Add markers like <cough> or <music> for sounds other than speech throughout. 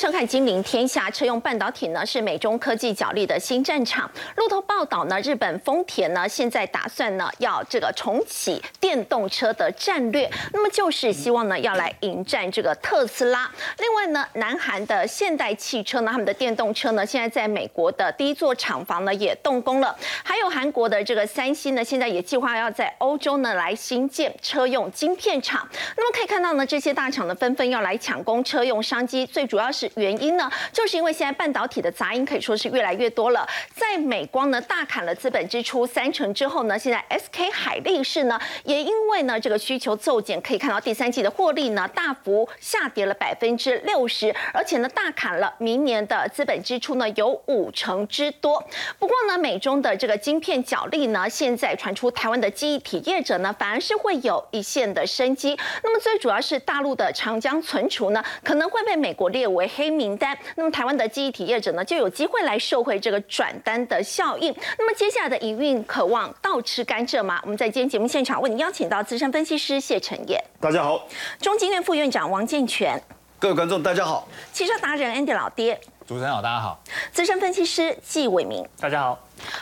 收看《金陵天下》。车用半导体呢是美中科技角力的新战场。路透报道呢，日本丰田呢现在打算呢要这个重启电动车的战略，那么就是希望呢要来迎战这个特斯拉。另外呢，南韩的现代汽车呢，他们的电动车呢现在在美国的第一座厂房呢也动工了。还有韩国的这个三星呢，现在也计划要在欧洲呢来新建车用晶片厂。那么可以看到呢，这些大厂呢纷纷要来抢攻车用商机，最主要是原因呢，就是因为现在半导体的杂音可以说是越来越多了。在美光呢大砍了资本支出三成之后呢，现在 SK 海力士呢也因为呢这个需求骤减，可以看到第三季的获利呢大幅下跌了百分之六十，而且呢大砍了明年的资本支出呢有五成之多。不过呢，美中的这个晶片角力呢，现在传出台湾的记忆体业者呢反而是会有一线的生机。那么最主要是大陆的长江存储呢，可能会被美国列为黑名单。那么台湾的记忆体业者呢，就有机会来受惠这个转单的效应。那么接下来的营运渴望倒吃甘蔗吗？我们在今天节目现场为您邀请到资深分析师谢承彦，大家好，中经院副院长王建全，各位观众大家好，汽车达人 Andy 老爹，主持人好，大家好，资深分析师纪伟明，大家好。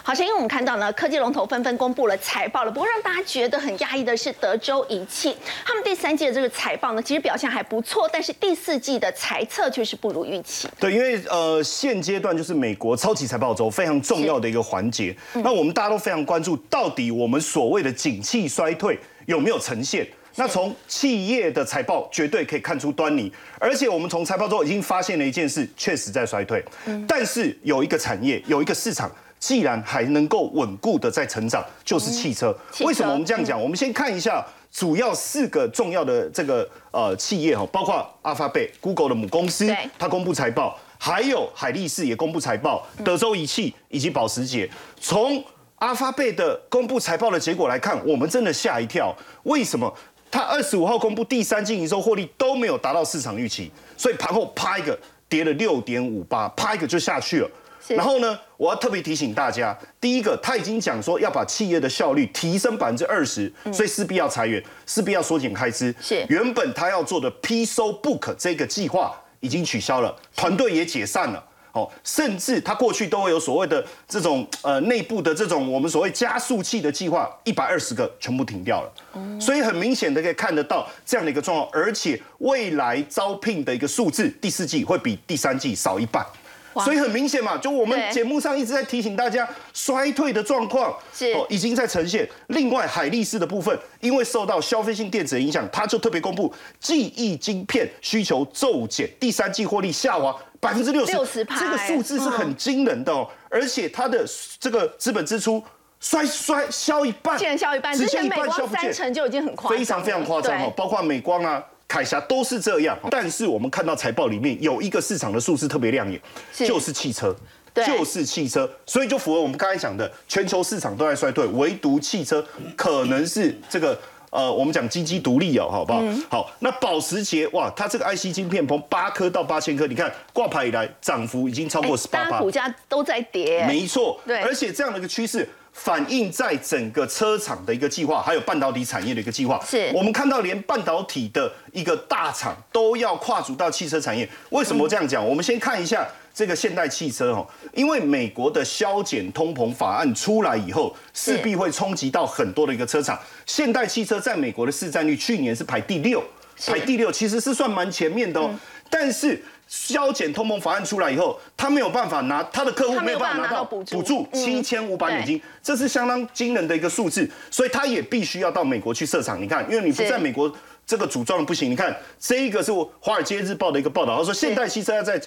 好，像因为我们看到呢，科技龙头纷纷公布了财报了。不过让大家觉得很压抑的是，德州仪器他们第三季的这个财报呢，其实表现还不错，但是第四季的财测却是不如预期。对，因为呃，现阶段就是美国超级财报周非常重要的一个环节。那我们大家都非常关注，到底我们所谓的景气衰退有没有呈现？那从企业的财报绝对可以看出端倪，而且我们从财报中已经发现了一件事，确实在衰退。但是有一个产业，有一个市场。既然还能够稳固的在成长，就是汽车。为什么我们这样讲？我们先看一下主要四个重要的这个呃企业哈，包括阿发贝、Google 的母公司，它公布财报；还有海力士也公布财报，德州仪器以及保时捷。从阿发贝的公布财报的结果来看，我们真的吓一跳。为什么？它二十五号公布第三季营收获利都没有达到市场预期，所以盘后啪一个跌了六点五八，啪一个就下去了。然后呢，我要特别提醒大家，第一个，他已经讲说要把企业的效率提升百分之二十，所以势必要裁员，势必要缩减开支。是，原本他要做的 P So Book 这个计划已经取消了，团队也解散了。哦，甚至他过去都会有所谓的这种呃内部的这种我们所谓加速器的计划，一百二十个全部停掉了。所以很明显的可以看得到这样的一个状况，而且未来招聘的一个数字，第四季会比第三季少一半。所以很明显嘛，就我们节目上一直在提醒大家，衰退的状况是哦已经在呈现。另外，海力士的部分，因为受到消费性电子的影响，它就特别公布记忆晶片需求骤减，第三季获利下滑百分之六十，这个数字是很惊人的哦。而且它的这个资本支出衰衰消一半，竟然消一半，之前美光三成就已经很夸张，非常非常夸张哦，包括美光啊。凯霞都是这样，但是我们看到财报里面有一个市场的数字特别亮眼，就是汽车，就是汽车，所以就符合我们刚才讲的，全球市场都在衰退，唯独汽车可能是这个呃，我们讲基基独立哦，好不好？好，那保时捷哇，它这个 IC 晶片从八颗到八千颗，你看挂牌以来涨幅已经超过十八股价都在跌，没错，对，而且这样的一个趋势。反映在整个车厂的一个计划，还有半导体产业的一个计划。是我们看到连半导体的一个大厂都要跨足到汽车产业。为什么这样讲？我们先看一下这个现代汽车哈，因为美国的削减通膨法案出来以后，势必会冲击到很多的一个车厂。现代汽车在美国的市占率去年是排第六，排第六其实是算蛮前面的哦，但是。削减通膨法案出来以后，他没有办法拿他的客户没有办法拿到补助七千五百美金，这是相当惊人的一个数字，所以他也必须要到美国去设厂。你看，因为你不在美国这个组装不行。你看，这一个是华尔街日报的一个报道，他说现代汽车要在。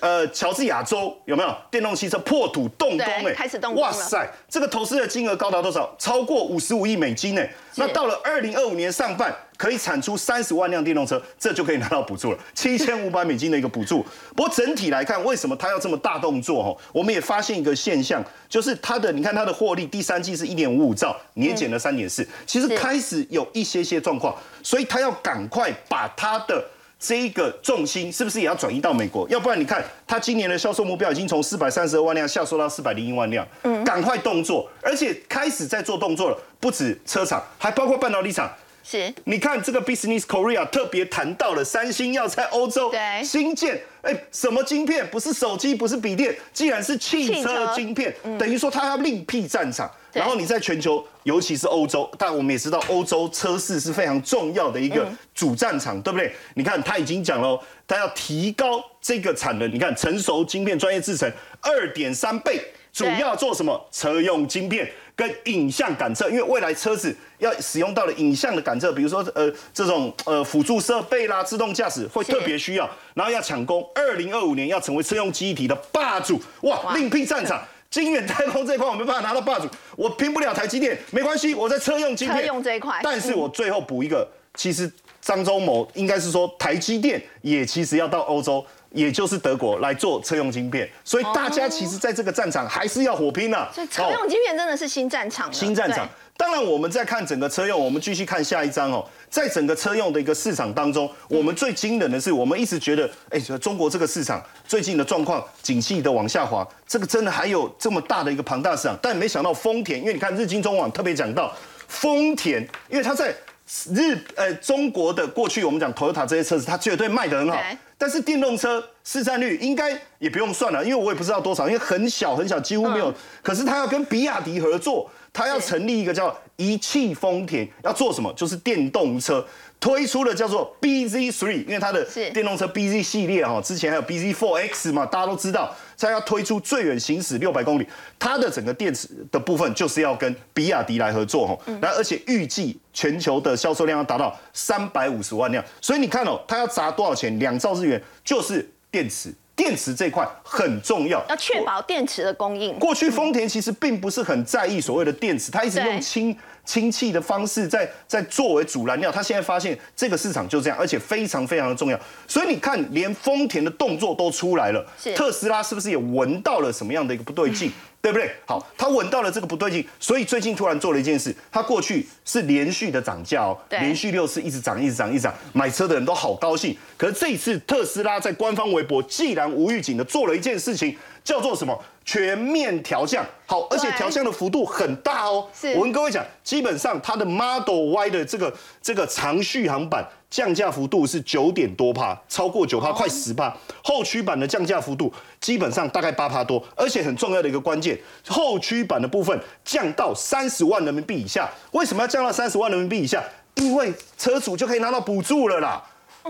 呃，乔治亚州有没有电动汽车破土动工？哎，开始动工哇塞，这个投资的金额高达多少？超过五十五亿美金呢。那到了二零二五年上半，可以产出三十万辆电动车，这就可以拿到补助了，<laughs> 七千五百美金的一个补助。不过整体来看，为什么它要这么大动作？哈，我们也发现一个现象，就是它的，你看它的获利，第三季是一点五五兆，年减了三点四，其实开始有一些些状况，所以它要赶快把它的。这一个重心是不是也要转移到美国？要不然你看，它今年的销售目标已经从四百三十二万辆下缩到四百零一万辆，嗯，赶快动作，而且开始在做动作了。不止车厂，还包括半导体厂。是，你看这个 Business Korea 特别谈到了三星要在欧洲对新建，哎，什么晶片？不是手机，不是笔电，既然是汽车晶片，等于说它要另辟战场。然后你在全球，尤其是欧洲，但我们也知道欧洲车市是非常重要的一个主战场，对不对？你看他已经讲了，他要提高这个产能，你看成熟晶片专业制成二点三倍，主要做什么？车用晶片跟影像感测，因为未来车子要使用到了影像的感测，比如说呃这种呃辅助设备啦、自动驾驶会特别需要，然后要抢攻二零二五年要成为车用记忆体的霸主，哇，哇另辟战场。晶圆代工这一块我没办法拿到霸主，我拼不了台积电，没关系，我在车用晶片，车用这一块但是我最后补一个，其实张忠谋应该是说台积电也其实要到欧洲，也就是德国来做车用晶片，所以大家其实在这个战场还是要火拼呐、所以车哦用晶片真的是新战场了，新战场。当然，我们在看整个车用，我们继续看下一章哦。在整个车用的一个市场当中，我们最惊人的是，我们一直觉得，哎，中国这个市场最近的状况，景气的往下滑，这个真的还有这么大的一个庞大市场。但没想到丰田，因为你看日经中网特别讲到，丰田，因为它在日呃中国的过去，我们讲 Toyota 这些车子，它绝对卖得很好对。但是电动车市占率应该也不用算了，因为我也不知道多少，因为很小很小，几乎没有。嗯可是他要跟比亚迪合作，他要成立一个叫一汽丰田，要做什么？就是电动车。推出的叫做 BZ Three，因为它的电动车 BZ 系列哈，之前还有 BZ Four X 嘛，大家都知道，它要推出最远行驶六百公里，它的整个电池的部分就是要跟比亚迪来合作哈，然后而且预计全球的销售量要达到三百五十万辆，所以你看哦，它要砸多少钱？两兆日元，就是电池，电池这一块很重要，要确保电池的供应。过去丰田其实并不是很在意所谓的电池，它一直用氢氢气的方式在在作为主燃料。他现在发现这个市场就这样，而且非常非常的重要。所以你看，连丰田的动作都出来了，特斯拉是不是也闻到了什么样的一个不对劲？<laughs> 对不对？好，他闻到了这个不对劲，所以最近突然做了一件事，他过去是连续的涨价哦，连续六次一直涨，一直涨，一直涨，买车的人都好高兴。可是这一次特斯拉在官方微博既然无预警的做了一件事情，叫做什么？全面调降。好，而且对调降的幅度很大哦。是我跟各位讲，基本上它的 Model Y 的这个这个长续航版降价幅度是九点多帕，超过九帕，快十帕。后驱版的降价幅度基本上大概八帕多，而且很重要的一个关键，后驱版的部分降到三十万人民币以下。为什么要降到三十万人民币以下？因为车主就可以拿到补助了啦。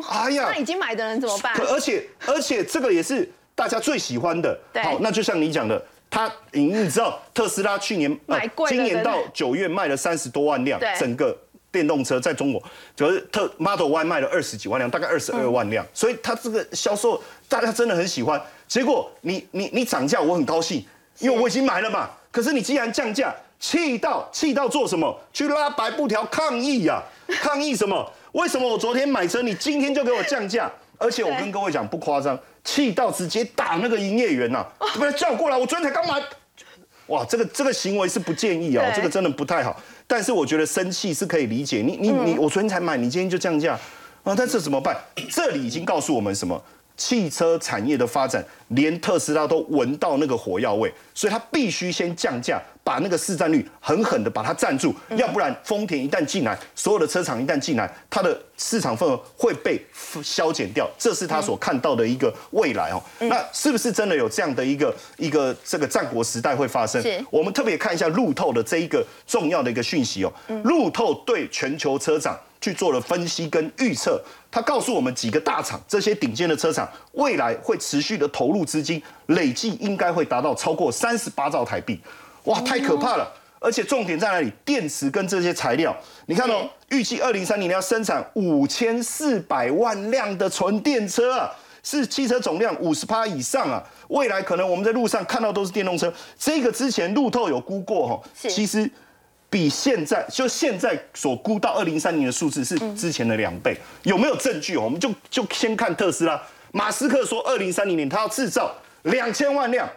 哎呀，那已经买的人怎么办可？而且而且这个也是大家最喜欢的。对好，那就像你讲的，它你你知道特斯拉去年呃买贵了今年到九月卖了三十多万辆，整个。电动车在中国，就是特 Model Y 卖了二十几万辆，大概二十二万辆，所以它这个销售大家真的很喜欢。结果你你你涨价，我很高兴，因为我已经买了嘛。可是你既然降价，气到气到做什么？去拉白布条抗议呀、抗议什么？为什么我昨天买车，你今天就给我降价？而且我跟各位讲不夸张，气到直接打那个营业员呐、把他叫过来，我昨天才刚买。哇，这个这个行为是不建议哦，对这个真的不太好。但是我觉得生气是可以理解，你你你，我昨天才买，你今天就降价啊？但是怎么办？这里已经告诉我们什么？汽车产业的发展，连特斯拉都闻到那个火药味，所以它必须先降价，把那个市占率狠狠的把它占住，要不然丰田一旦进来，所有的车厂一旦进来，它的市场份额会被削减掉，这是他所看到的一个未来哦。那是不是真的有这样的一个一个这个战国时代会发生是？我们特别看一下路透的这一个重要的一个讯息哦。路透对全球车厂去做了分析跟预测，他告诉我们几个大厂，这些顶尖的车厂未来会持续的投入资金，累计应该会达到超过三十八兆台币，哇，太可怕了！而且重点在哪里？电池跟这些材料，你看哦，预计二零三零年要生产五千四百万辆的纯电车啊。是汽车总量五十趴以上啊！未来可能我们在路上看到都是电动车。这个之前路透有估过哈，是其实比现在就现在所估到二零三零的数字是之前的两倍。有没有证据？我们就就先看特斯拉，马斯克说二零三零年他要制造两千万辆，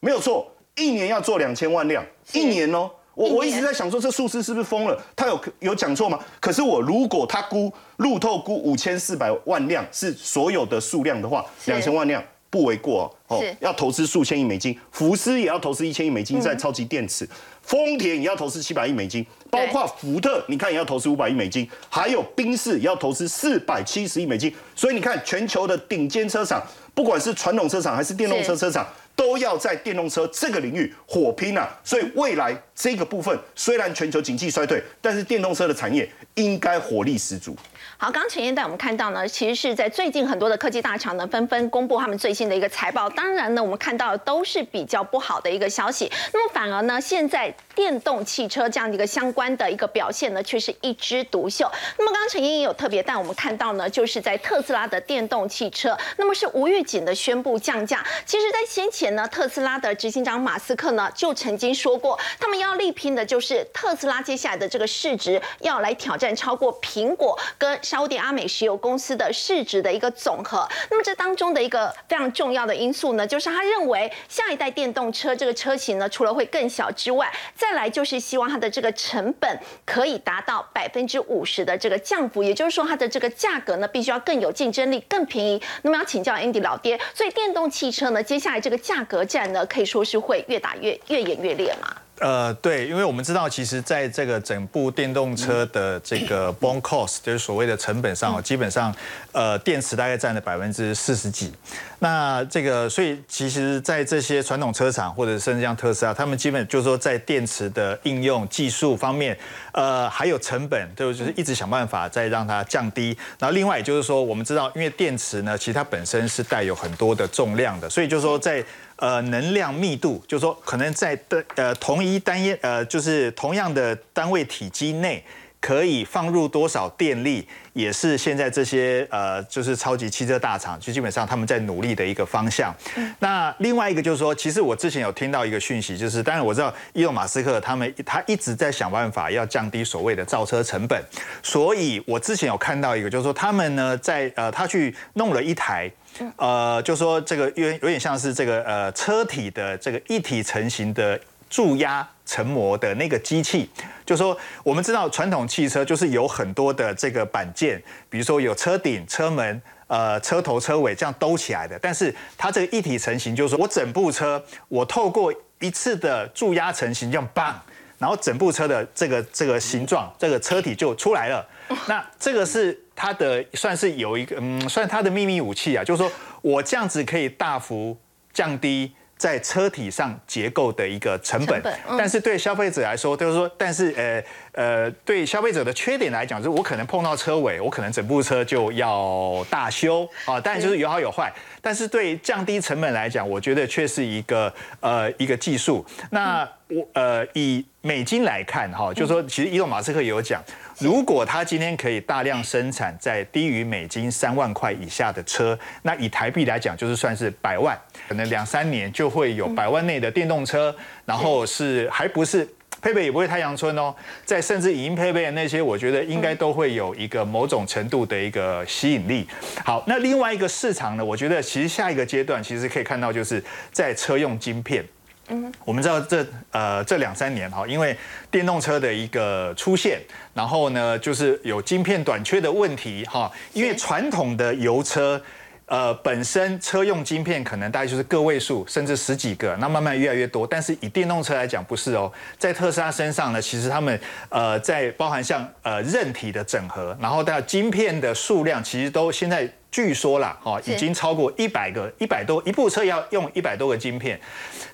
没有错，一年要做两千万辆，一年哦。我我一直在想说，这数字是不是疯了？他有有讲错吗？可是我如果他估路透估五千四百万辆是所有的数量的话，是两千万辆不为过哦。要投资数千亿美金，福斯也要投资一千亿美金在超级电池，丰田也要投资七百亿美金，包括福特，你看也要投资五百亿美金，还有宾士也要投资四百七十亿美金。所以你看，全球的顶尖车厂，不管是传统车厂还是电动车车厂。都要在电动车这个领域火拼啊！所以未来这个部分虽然全球经济衰退，但是电动车的产业应该火力十足。好，刚刚陈燕带我们看到呢，其实是在最近很多的科技大厂呢纷纷公布他们最新的一个财报。当然呢，我们看到都是比较不好的一个消息。那么反而呢，现在电动汽车这样的一个相关的一个表现呢，却是一枝独秀。那么刚陈燕也有特别带我们看到呢，就是在特斯拉的电动汽车，那么是无预警的宣布降价。其实，在先前呢，特斯拉的执行长马斯克呢就曾经说过，他们要力拼的就是特斯拉接下来的这个市值要来挑战超过苹果跟。沙地阿美石油公司的市值的一个总和，那么这当中的一个非常重要的因素呢，就是他认为下一代电动车这个车型呢，除了会更小之外，再来就是希望它的这个成本可以达到百分之五十的这个降幅，也就是说它的这个价格呢，必须要更有竞争力、更便宜。那么要请教 Andy 老爹，所以电动汽车呢，接下来这个价格战呢，可以说是会越打越越演越烈嘛？呃，对，因为我们知道，其实在这个整部电动车的这个 bone cost，就是所谓的成本上，基本上，呃，电池大概占了百分之四十几。那这个，所以其实，在这些传统车厂或者甚至像特斯拉，他们基本就是说，在电池的应用技术方面，呃，还有成本，都就是一直想办法再让它降低。然后另外也就是说，我们知道，因为电池呢，其实它本身是带有很多的重量的，所以就是说在。呃，能量密度就是说，可能在的呃同一单一呃就是同样的单位体积内，可以放入多少电力，也是现在这些呃就是超级汽车大厂就基本上他们在努力的一个方向。那另外一个就是说，其实我之前有听到一个讯息，就是当然我知道伊隆马斯克他们他一直在想办法要降低所谓的造车成本，所以我之前有看到一个，就是说他们呢在呃他去弄了一台。呃，就说这个有有点像是这个呃车体的这个一体成型的注压成膜的那个机器，就说我们知道传统汽车就是有很多的这个板件，比如说有车顶、车门、呃车头、车尾这样兜起来的，但是它这个一体成型，就是说我整部车我透过一次的注压成型，这样棒，然后整部车的这个这个形状，这个车体就出来了。那这个是它的算是有一个嗯，算它的秘密武器啊，就是说我这样子可以大幅降低在车体上结构的一个成本，但是对消费者来说，就是说，但是呃呃，对消费者的缺点来讲，就是我可能碰到车尾，我可能整部车就要大修啊，当然就是有好有坏。但是对降低成本来讲，我觉得却是一个呃一个技术。那我呃以美金来看哈，就是说其实伊隆马斯克也有讲，<laughs> 如果它今天可以大量生产在低于美金三万块以下的车，那以台币来讲就是算是百万，可能两三年就会有百万内的电动车，然后是还不是。配备也不会太阳村哦，在甚至已经配备的那些，我觉得应该都会有一个某种程度的一个吸引力。好，那另外一个市场呢，我觉得其实下一个阶段其实可以看到，就是在车用晶片。嗯，我们知道这呃这两三年哈，因为电动车的一个出现，然后呢就是有晶片短缺的问题哈，因为传统的油车。呃，本身车用晶片可能大概就是个位数，甚至十几个，那慢慢越来越多。但是以电动车来讲，不是哦，在特斯拉身上呢，其实他们呃，在包含像呃韧体的整合，然后到晶片的数量，其实都现在据说啦，哦，已经超过一百个，一百多一部车要用一百多个晶片。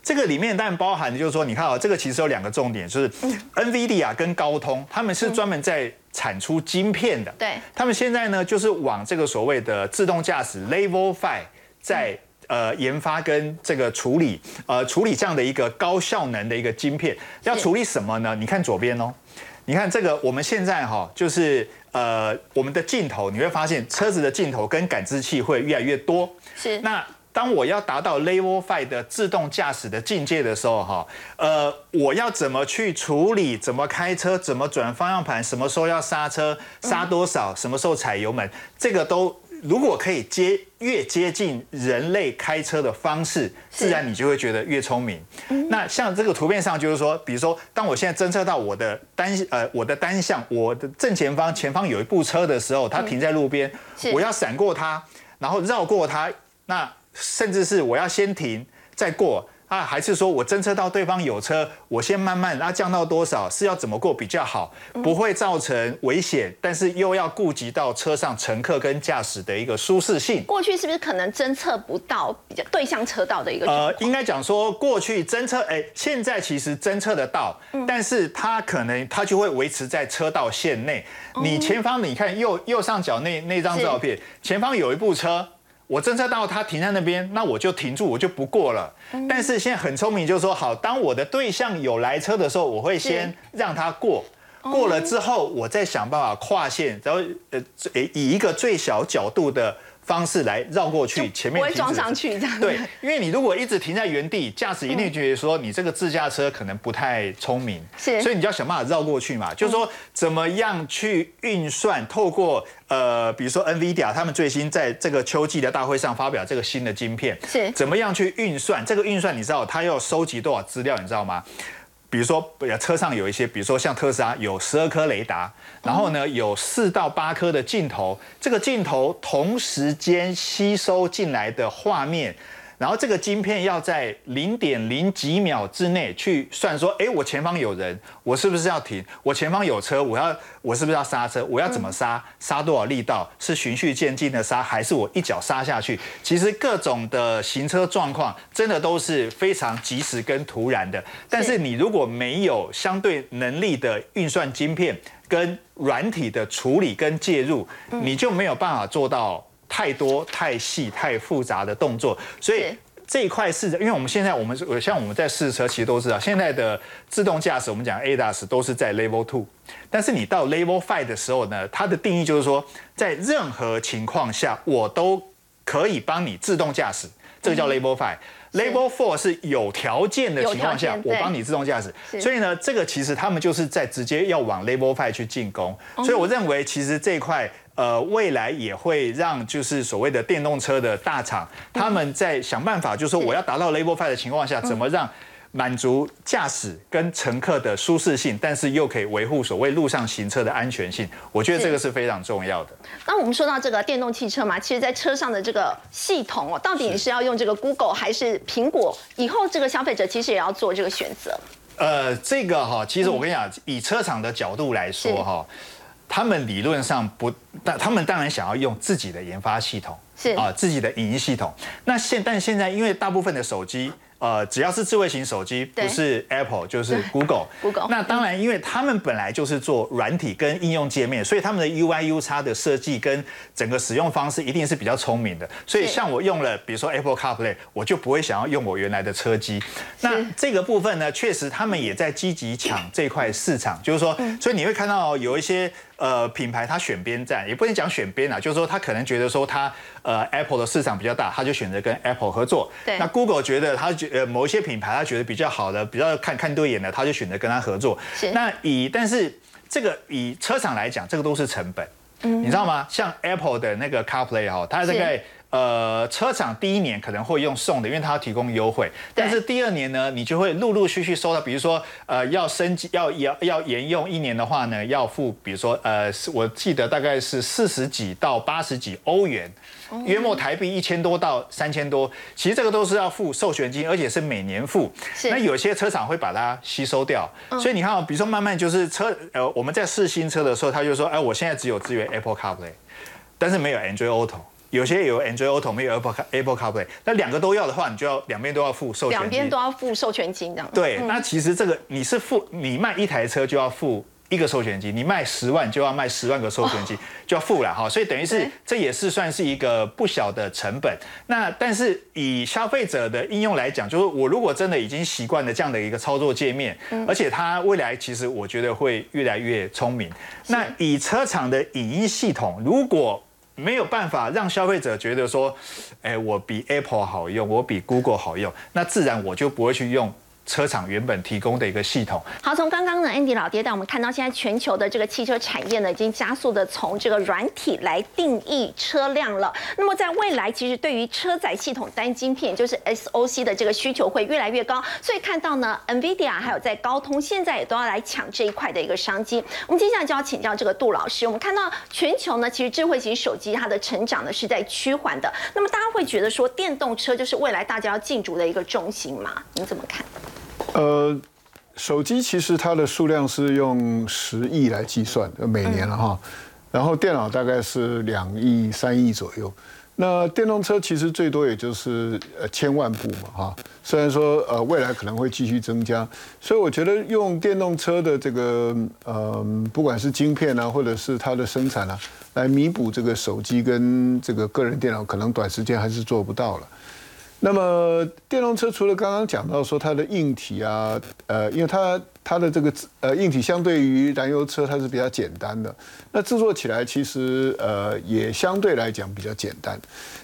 这个里面当然包含的就是说，你看啊，这个其实有两个重点，就是 NVIDIA 跟高通，他们是专门在。产出晶片的，对，他们现在呢，就是往这个所谓的自动驾驶 Level Five 在呃研发跟这个处理，呃处理这样的一个高效能的一个晶片，要处理什么呢？你看左边哦，你看这个，我们现在哈，就是呃我们的镜头，你会发现车子的镜头跟感知器会越来越多，是那。当我要达到 Level Five 的自动驾驶的境界的时候，哈，呃，我要怎么去处理？怎么开车？怎么转方向盘？什么时候要刹车？刹多少？什么时候踩油门？这个都如果可以接越接近人类开车的方式，自然你就会觉得越聪明。那像这个图片上就是说，比如说，当我现在侦测到我的单呃我的单向，我的正前方前方有一部车的时候，它停在路边，我要闪过它，然后绕过它，那。甚至是我要先停再过。啊，还是说我侦测到对方有车，我先慢慢，然后降到多少，是要怎么过比较好，不会造成危险，但是又要顾及到车上乘客跟驾驶的一个舒适性。过去是不是可能侦测不到比较对向车道的一个？呃，应该讲说过去侦测，哎，现在其实侦测得到，但是它可能它就会维持在车道线内。你前方你看右右上角那那张照片，前方有一部车。我侦测到他停在那边，那我就停住，我就不过了。但是现在很聪明，就是说，好，当我的对象有来车的时候，我会先让他过，过了之后，我再想办法跨线，然后呃，以一个最小角度的。方式来绕过去，前面不会撞上去这样。对，因为你如果一直停在原地，驾驶一定觉得说你这个自驾车可能不太聪明，是，所以你就要想办法绕过去嘛。就是说，怎么样去运算？透过呃，比如说 NVIDIA 他们最新在这个秋季的大会上发表这个新的晶片，是，怎么样去运算？这个运算你知道它要收集多少资料？你知道吗？比如说，车上有一些，比如说像特斯拉有十二颗雷达，然后呢有四到八颗的镜头，这个镜头同时间吸收进来的画面。然后这个晶片要在零点零几秒之内去算，说，哎，我前方有人，我是不是要停？我前方有车，我要，我是不是要刹车？我要怎么刹？刹多少力道？是循序渐进的刹，还是我一脚刹下去？其实各种的行车状况，真的都是非常及时跟突然的。但是你如果没有相对能力的运算晶片跟软体的处理跟介入，你就没有办法做到。太多、太细、太复杂的动作，所以这一块是，因为我们现在我们像我们在试车，其实都知道，现在的自动驾驶，我们讲 ADAS 都是在 Level Two，但是你到 Level Five 的时候呢，它的定义就是说，在任何情况下，我都可以帮你自动驾驶，这个叫 Level Five。Level Four 是有条件的情况下，我帮你自动驾驶。所以呢，这个其实他们就是在直接要往 Level Five 去进攻。所以我认为，其实这一块。呃，未来也会让就是所谓的电动车的大厂，他们在想办法，就是说我要达到 Level Five 的情况下，怎么让满足驾驶跟乘客的舒适性，但是又可以维护所谓路上行车的安全性。我觉得这个是非常重要的。那我们说到这个电动汽车嘛，其实，在车上的这个系统哦，到底你是要用这个 Google 还是苹果？以后这个消费者其实也要做这个选择。呃，这个哈，其实我跟你讲，以车厂的角度来说哈。他们理论上不，但他们当然想要用自己的研发系统，是啊，自己的影音系统。那现但现在因为大部分的手机。呃，只要是智慧型手机，不是 Apple 就是 Google。Google。那当然，因为他们本来就是做软体跟应用界面，所以他们的 UI U 叉的设计跟整个使用方式一定是比较聪明的。所以像我用了，比如说 Apple CarPlay，我就不会想要用我原来的车机。那这个部分呢，确实他们也在积极抢这块市场，就是说，所以你会看到有一些呃品牌，它选边站，也不能讲选边啊，就是说他可能觉得说他呃 Apple 的市场比较大，他就选择跟 Apple 合作。对。那 Google 觉得他觉呃，某一些品牌他觉得比较好的，比较看看对眼的，他就选择跟他合作。是。那以但是这个以车厂来讲，这个都是成本。嗯。你知道吗？像 Apple 的那个 CarPlay 哈，它大概呃车厂第一年可能会用送的，因为它要提供优惠。但是第二年呢，你就会陆陆续续收到，比如说呃要升级要要要沿用一年的话呢，要付比如说呃我记得大概是四十几到八十几欧元。约莫台币一千多到三千多，其实这个都是要付授权金，而且是每年付。那有些车厂会把它吸收掉，所以你看，比如说慢慢就是车，呃，我们在试新车的时候，他就说，哎，我现在只有支援 Apple CarPlay，但是没有 Android Auto。有些有 Android Auto，没有 Apple Apple CarPlay。那两个都要的话，你就要两边都要付授权金。两边都要付授权金这样。对，那其实这个你是付，你卖一台车就要付。一个授权金，你卖十万就要卖十万个授权金，就要付了哈，所以等于是这也是算是一个不小的成本。那但是以消费者的应用来讲，就是我如果真的已经习惯了这样的一个操作界面，而且它未来其实我觉得会越来越聪明。那以车厂的影音系统，如果没有办法让消费者觉得说，哎，我比 Apple 好用，我比 Google 好用，那自然我就不会去用。车厂原本提供的一个系统。好，从刚刚呢，Andy 老爹带我们看到，现在全球的这个汽车产业呢，已经加速的从这个软体来定义车辆了。那么在未来，其实对于车载系统单晶片，就是 SOC 的这个需求会越来越高。所以看到呢，NVIDIA 还有在高通，现在也都要来抢这一块的一个商机。我们接下来就要请教这个杜老师。我们看到全球呢，其实智慧型手机它的成长呢是在趋缓的。那么大家会觉得说，电动车就是未来大家要进驻的一个重心吗？你怎么看？呃，手机其实它的数量是用十亿来计算，每年了哈。然后电脑大概是两亿、三亿左右。那电动车其实最多也就是呃千万部嘛哈。虽然说呃未来可能会继续增加，所以我觉得用电动车的这个呃不管是晶片啊，或者是它的生产啊，来弥补这个手机跟这个个人电脑，可能短时间还是做不到了。那么电动车除了刚刚讲到说它的硬体啊，呃，因为它它的这个呃硬体相对于燃油车它是比较简单的，那制作起来其实呃也相对来讲比较简单，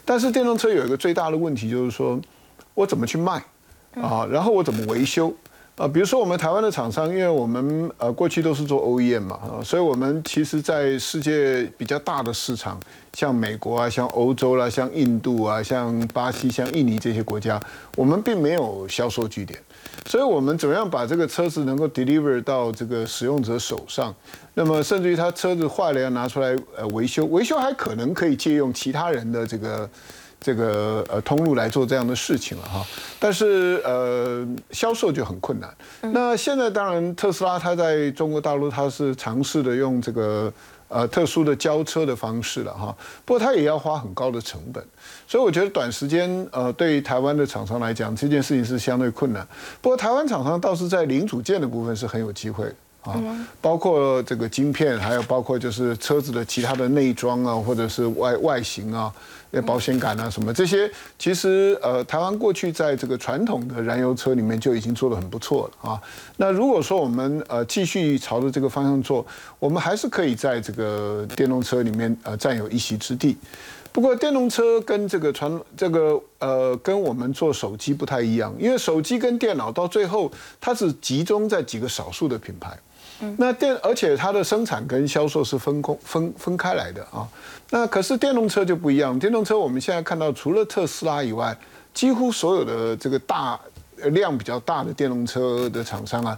但是电动车有一个最大的问题就是说，我怎么去卖啊？然后我怎么维修？啊，比如说我们台湾的厂商，因为我们呃过去都是做 OEM 嘛，啊，所以我们其实，在世界比较大的市场，像美国啊、像欧洲啦、像印度啊、像巴西、像印尼这些国家，我们并没有销售据点，所以我们怎么样把这个车子能够 deliver 到这个使用者手上？那么甚至于他车子坏了要拿出来呃维修，维修还可能可以借用其他人的这个。这个呃通路来做这样的事情了哈，但是呃销售就很困难。那现在当然特斯拉它在中国大陆它是尝试的用这个呃特殊的交车的方式了哈，不过它也要花很高的成本，所以我觉得短时间呃对于台湾的厂商来讲这件事情是相对困难。不过台湾厂商倒是在零组件的部分是很有机会啊，包括这个晶片，还有包括就是车子的其他的内装啊，或者是外外形啊。保险杆啊，什么这些，其实呃，台湾过去在这个传统的燃油车里面就已经做得很不错了啊。那如果说我们呃继续朝着这个方向做，我们还是可以在这个电动车里面呃占有一席之地。不过电动车跟这个传这个呃跟我们做手机不太一样，因为手机跟电脑到最后它是集中在几个少数的品牌。那电，而且它的生产跟销售是分工分分开来的啊。那可是电动车就不一样，电动车我们现在看到，除了特斯拉以外，几乎所有的这个大量比较大的电动车的厂商啊，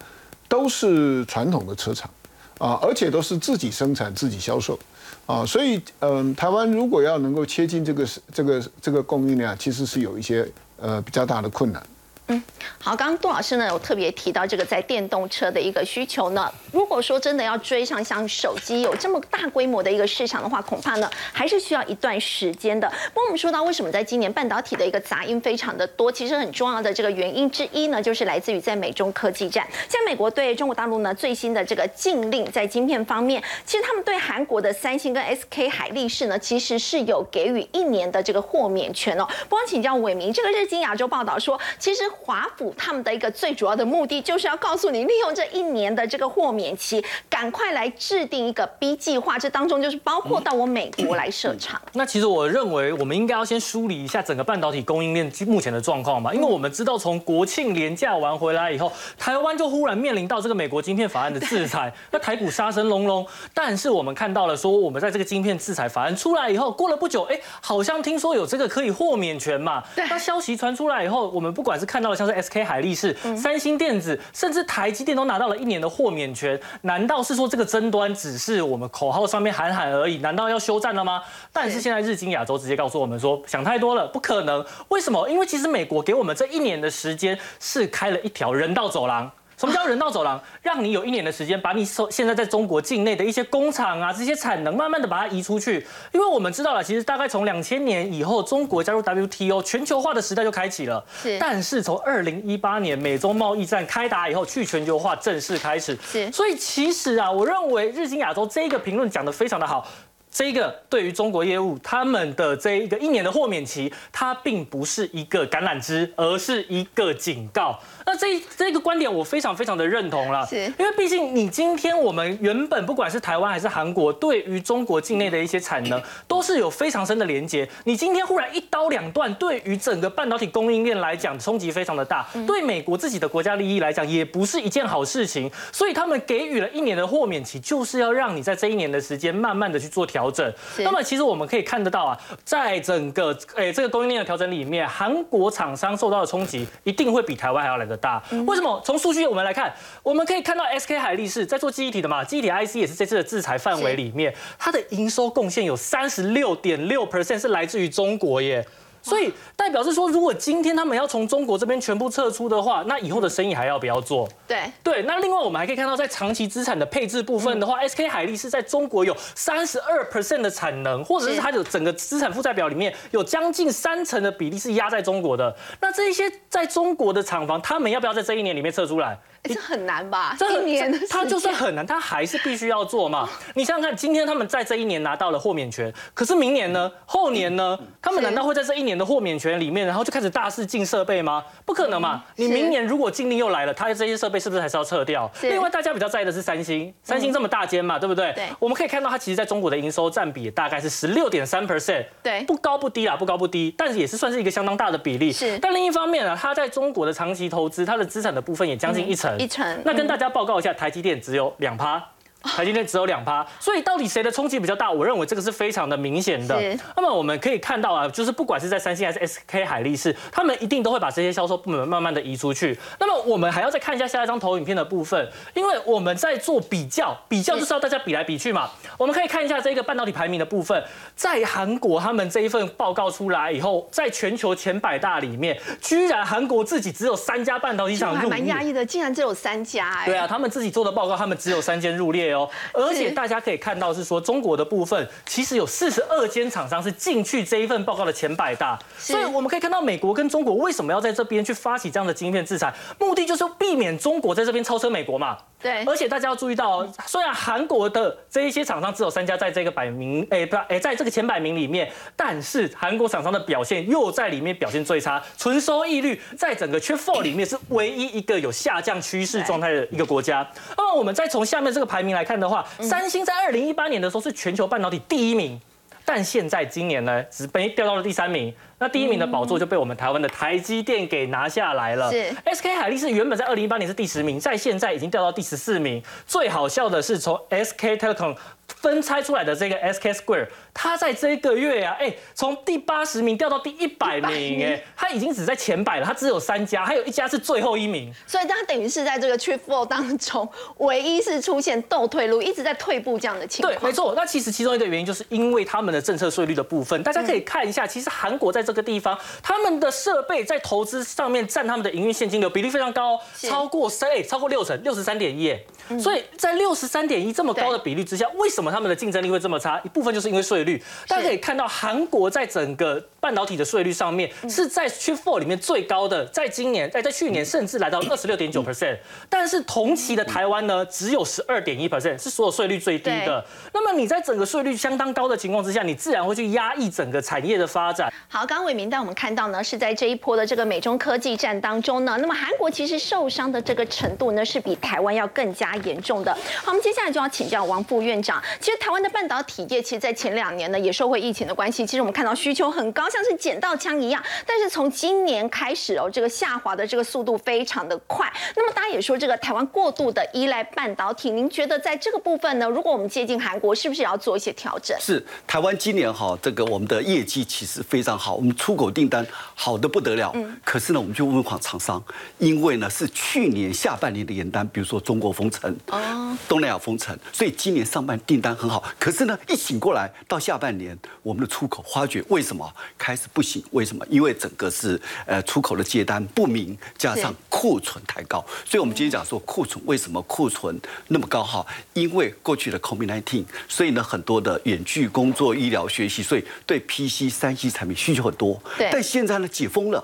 都是传统的车厂啊，而且都是自己生产自己销售啊。所以，嗯，台湾如果要能够切进这个这个这个供应量，其实是有一些呃比较大的困难。嗯，好，刚刚杜老师呢有特别提到这个在电动车的一个需求呢。如果说真的要追上像手机有这么大规模的一个市场的话，恐怕呢还是需要一段时间的。不过我们说到为什么在今年半导体的一个杂音非常的多，其实很重要的这个原因之一呢，就是来自于在美中科技战。像美国对中国大陆呢最新的这个禁令，在晶片方面，其实他们对韩国的三星跟 SK 海力士呢，其实是有给予一年的这个豁免权哦。不光请教伟明，这个日经亚洲报道说，其实。华府他们的一个最主要的目的，就是要告诉你，利用这一年的这个豁免期，赶快来制定一个 B 计划。这当中就是包括到我美国来设厂。那其实我认为，我们应该要先梳理一下整个半导体供应链目前的状况嘛，因为我们知道，从国庆连假完回来以后，台湾就忽然面临到这个美国晶片法案的制裁，那台股杀声隆隆。但是我们看到了，说我们在这个晶片制裁法案出来以后，过了不久，哎，好像听说有这个可以豁免权嘛。那消息传出来以后，我们不管是看到。像是 SK 海力士、三星电子，甚至台积电都拿到了一年的豁免权。难道是说这个争端只是我们口号上面喊喊而已？难道要休战了吗？但是现在日经亚洲直接告诉我们说，想太多了，不可能。为什么？因为其实美国给我们这一年的时间是开了一条人道走廊。什么叫人道走廊？让你有一年的时间，把你所现在在中国境内的一些工厂啊，这些产能，慢慢的把它移出去。因为我们知道了，其实大概从两千年以后，中国加入 WTO，全球化的时代就开启了。是。但是从二零一八年美中贸易战开打以后，去全球化正式开始。是。所以其实啊，我认为日经亚洲这一个评论讲的非常的好。这个对于中国业务，他们的这一个一年的豁免期，它并不是一个橄榄枝，而是一个警告。那这这个观点我非常非常的认同了，是因为毕竟你今天我们原本不管是台湾还是韩国，对于中国境内的一些产能 <coughs> 都是有非常深的连接。你今天忽然一刀两断，对于整个半导体供应链来讲冲击非常的大，对美国自己的国家利益来讲也不是一件好事情。所以他们给予了一年的豁免期，就是要让你在这一年的时间慢慢的去做调整。那么其实我们可以看得到啊，在整个诶这个供应链的调整里面，韩国厂商受到的冲击一定会比台湾还要来得大。为什么？从数据我们来看，我们可以看到 SK 海力士在做记忆体的嘛，记忆体 IC 也是这次的制裁范围里面，它的营收贡献有三十六点六 percent 是来自于中国耶。所以代表是说，如果今天他们要从中国这边全部撤出的话，那以后的生意还要不要做？对对，那另外我们还可以看到，在长期资产的配置部分的话，SK 海力士在中国有三十二 percent 的产能，或者是它的整个资产负债表里面有将近三成的比例是压在中国的。那这一些在中国的厂房，他们要不要在这一年里面撤出来？这很难吧？这一年的他就算很难，他还是必须要做嘛。你想想看，今天他们在这一年拿到了豁免权，可是明年呢？后年呢？他们难道会在这一年的豁免权里面，然后就开始大肆进设备吗？不可能嘛！你明年如果禁令又来了，他的这些设备是不是还是要撤掉？另外，大家比较在意的是三星，三星这么大间嘛，对不对？对我们可以看到，它其实在中国的营收占比大概是十六点三 percent，对不高不低啦，不高不低，但是也是算是一个相当大的比例。是但另一方面呢，它在中国的长期投资，它的资产的部分也将近一成，一成那跟大家报告一下，台积电只有两趴。台积电只有两趴，所以到底谁的冲击比较大？我认为这个是非常的明显的。那么我们可以看到啊，就是不管是在三星还是 SK 海力士，他们一定都会把这些销售部门慢慢的移出去。那么我们还要再看一下下一张投影片的部分，因为我们在做比较，比较就是要大家比来比去嘛。我们可以看一下这个半导体排名的部分，在韩国他们这一份报告出来以后，在全球前百大里面，居然韩国自己只有三家半导体厂入列。蛮压抑的，竟然只有三家哎。对啊，他们自己做的报告，他们只有三间入列哦，而且大家可以看到是说中国的部分，其实有四十二间厂商是进去这一份报告的前百大，所以我们可以看到美国跟中国为什么要在这边去发起这样的晶片制裁，目的就是避免中国在这边超车美国嘛。对而且大家要注意到哦，虽然韩国的这一些厂商只有三家在这个百名，诶不，诶在这个前百名里面，但是韩国厂商的表现又在里面表现最差，纯收益率在整个缺 four 里面是唯一一个有下降趋势状态的一个国家。那 <coughs> 么我们再从下面这个排名来看的话，三星在二零一八年的时候是全球半导体第一名。但现在今年呢，只被掉到了第三名。那第一名的宝座就被我们台湾的台积电给拿下来了。是 SK 海力士原本在二零一八年是第十名，在现在已经掉到第十四名。最好笑的是，从 SK Telecom 分拆出来的这个 SK Square，它在这个月啊，哎，从第八十名掉到第一百名，哎，它已经只在前百了，它只有三家，还有一家是最后一名。所以它等于是在这个 Trip Four 当中，唯一是出现倒退路，一直在退步这样的情况。对，没错。那其实其中一个原因就是因为他们的政策税率的部分，大家可以看一下，其实韩国在这个地方，他们的设备在投资上面占他们的营运现金流比例非常高哦，超过三，哎，超过六成，六十三点一。哎所以在六十三点一这么高的比率之下，为什么他们的竞争力会这么差？一部分就是因为税率。大家可以看到，韩国在整个半导体的税率上面是在 Chip Four 里面最高的，在今年，哎，在去年甚至来到二十六点九 percent，但是同期的台湾呢，只有十二点一 percent，是所有税率最低的。那么你在整个税率相当高的情况之下，你自然会去压抑整个产业的发展。好，刚刚伟明带我们看到呢，是在这一波的这个美中科技战当中呢，那么韩国其实受伤的这个程度呢，是比台湾要更加严重的。好，我们接下来就要请教王副院长。其实台湾的半导体业，其实在前两年呢，也受惠疫情的关系，其实我们看到需求很高，像是捡到枪一样。但是从今年开始哦，这个下滑的这个速度非常的快。那么大家也说，这个台湾过度的依赖半导体，您觉得在这个部分呢，如果我们接近韩国，是不是也要做一些调整？是台湾今年哈，这个我们的业绩其实非常好，我们出口订单好的不得了。嗯。可是呢，我们就问访厂商，因为呢是去年下半年的研单，比如说中国封城，哦，东南亚封城，所以今年上半订单很好。可是呢，一醒过来到下半年，我们的出口发觉为什么开始不行？为什么？因为整个是呃出口的接单不明，加上库存太高，所以我们今天讲说库存为什么库存那么高哈？因为过去的 COVID-19，所以呢很多的远距工作、医疗、学习，所以对 PC、三 C 产品需求很多。对但现在呢解封了。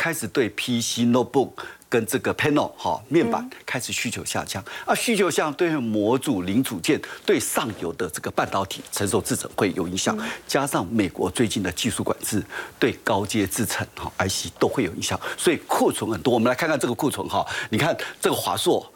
开始对 PC、notebook 跟这个 panel 哈面板开始需求下降，啊，需求下降对模组、零组件、对上游的这个半导体承受制程会有影响，加上美国最近的技术管制，对高阶制程哈 IC 都会有影响，所以库存很多。我们来看看这个库存哈，你看这个华硕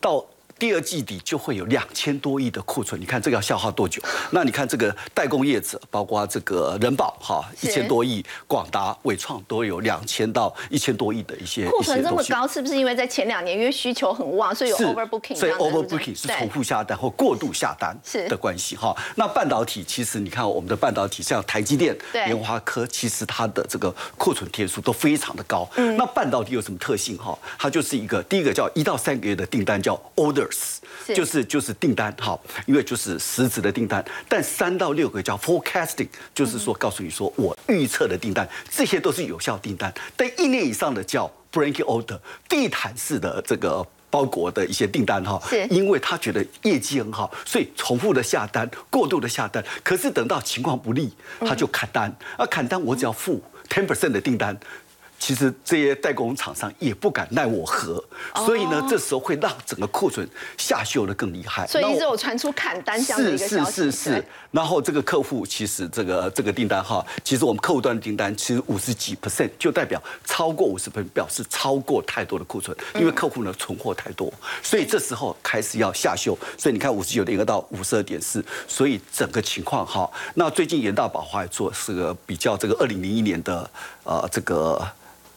到。第二季底就会有两千多亿的库存，你看这个要消耗多久？<laughs> 那你看这个代工业者，包括这个人保哈一千多亿，广达、伟创都有两千到一千多亿的一些库存这么高，是不是因为在前两年因为需求很旺，所以有 overbooking？所以 overbooking 是重复下单或过度下单的关系哈。那半导体其实你看我们的半导体，像台积电、联华科，其实它的这个库存天数都非常的高。那半导体有什么特性哈？它就是一个第一个叫一到三个月的订单叫 order。就是就是订单好，因为就是实质的订单，但三到六个叫 forecasting，就是说告诉你说我预测的订单，这些都是有效订单。但一年以上的叫 breaking order，地毯式的这个包裹的一些订单哈，因为他觉得业绩很好，所以重复的下单，过度的下单，可是等到情况不利，他就砍单，而砍单我只要付 ten percent 的订单。其实这些代工厂商也不敢奈我何，所以呢，这时候会让整个库存下修的更厉害。所以一直有传出砍单这样的一个消息。是是是是。然后这个客户其实这个这个订单哈，其实我们客户端的订单其实五十几 percent 就代表超过五十 percent 表示超过太多的库存，因为客户呢存货太多，所以这时候开始要下修。所以你看五十九点二到五十二点四，所以整个情况哈，那最近严大宝华做是个比较这个二零零一年的呃这个。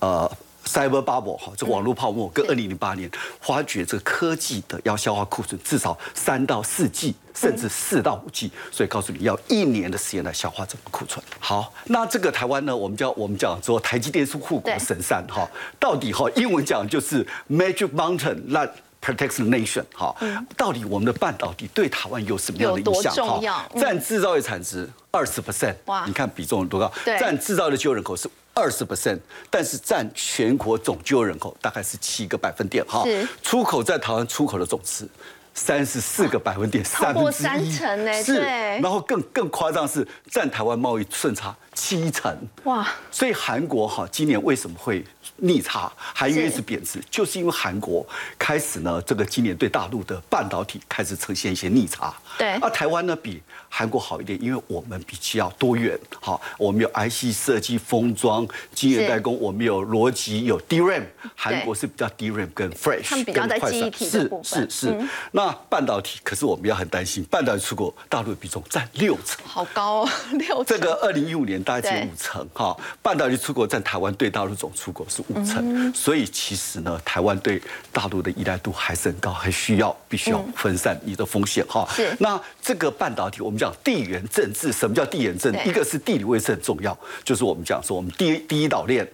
呃，cyber bubble 哈，这网络泡沫跟二零零八年发掘这个科技的要消化库存，至少三到四季，甚至四到五季，所以告诉你要一年的时间来消化这个库存。好，那这个台湾呢，我们叫我们讲说台积电是护国神山哈，到底哈英文讲就是 Magic Mountain that protects the nation 哈，到底我们的半导体对台湾有什么样的影响哈？占制造业产值二十 percent，哇，你看比重有多高？占制造的就业人口是。二十 percent，但是占全国总就业人口大概是七个百分点哈。出口在台湾出口的总值三十四个百分点，超过三成呢。是，然后更更夸张是占台湾贸易顺差七成。哇！所以韩国哈今年为什么会？逆差，韩元一直贬值，就是因为韩国开始呢，这个今年对大陆的半导体开始呈现一些逆差。对，而台湾呢比韩国好一点，因为我们比较多元，好，我们有 IC 设计、封装、晶圆代工，我们有逻辑、有 DRAM。韩国是比较 DRAM 跟 Fresh，他们比较在记忆体的部分。是是是。那半导体，可是我们要很担心，半导体出口大陆比重占六成，好高哦，<laughs> 六成。这个二零一五年大概只有五成哈，半导体出口占台湾对大陆总出口是。五成，所以其实呢，台湾对大陆的依赖度还是很高，还需要必须要分散你的风险哈。是。那这个半导体，我们讲地缘政治，什么叫地缘政治？一个是地理位置很重要，就是我们讲说我们第一第一岛链。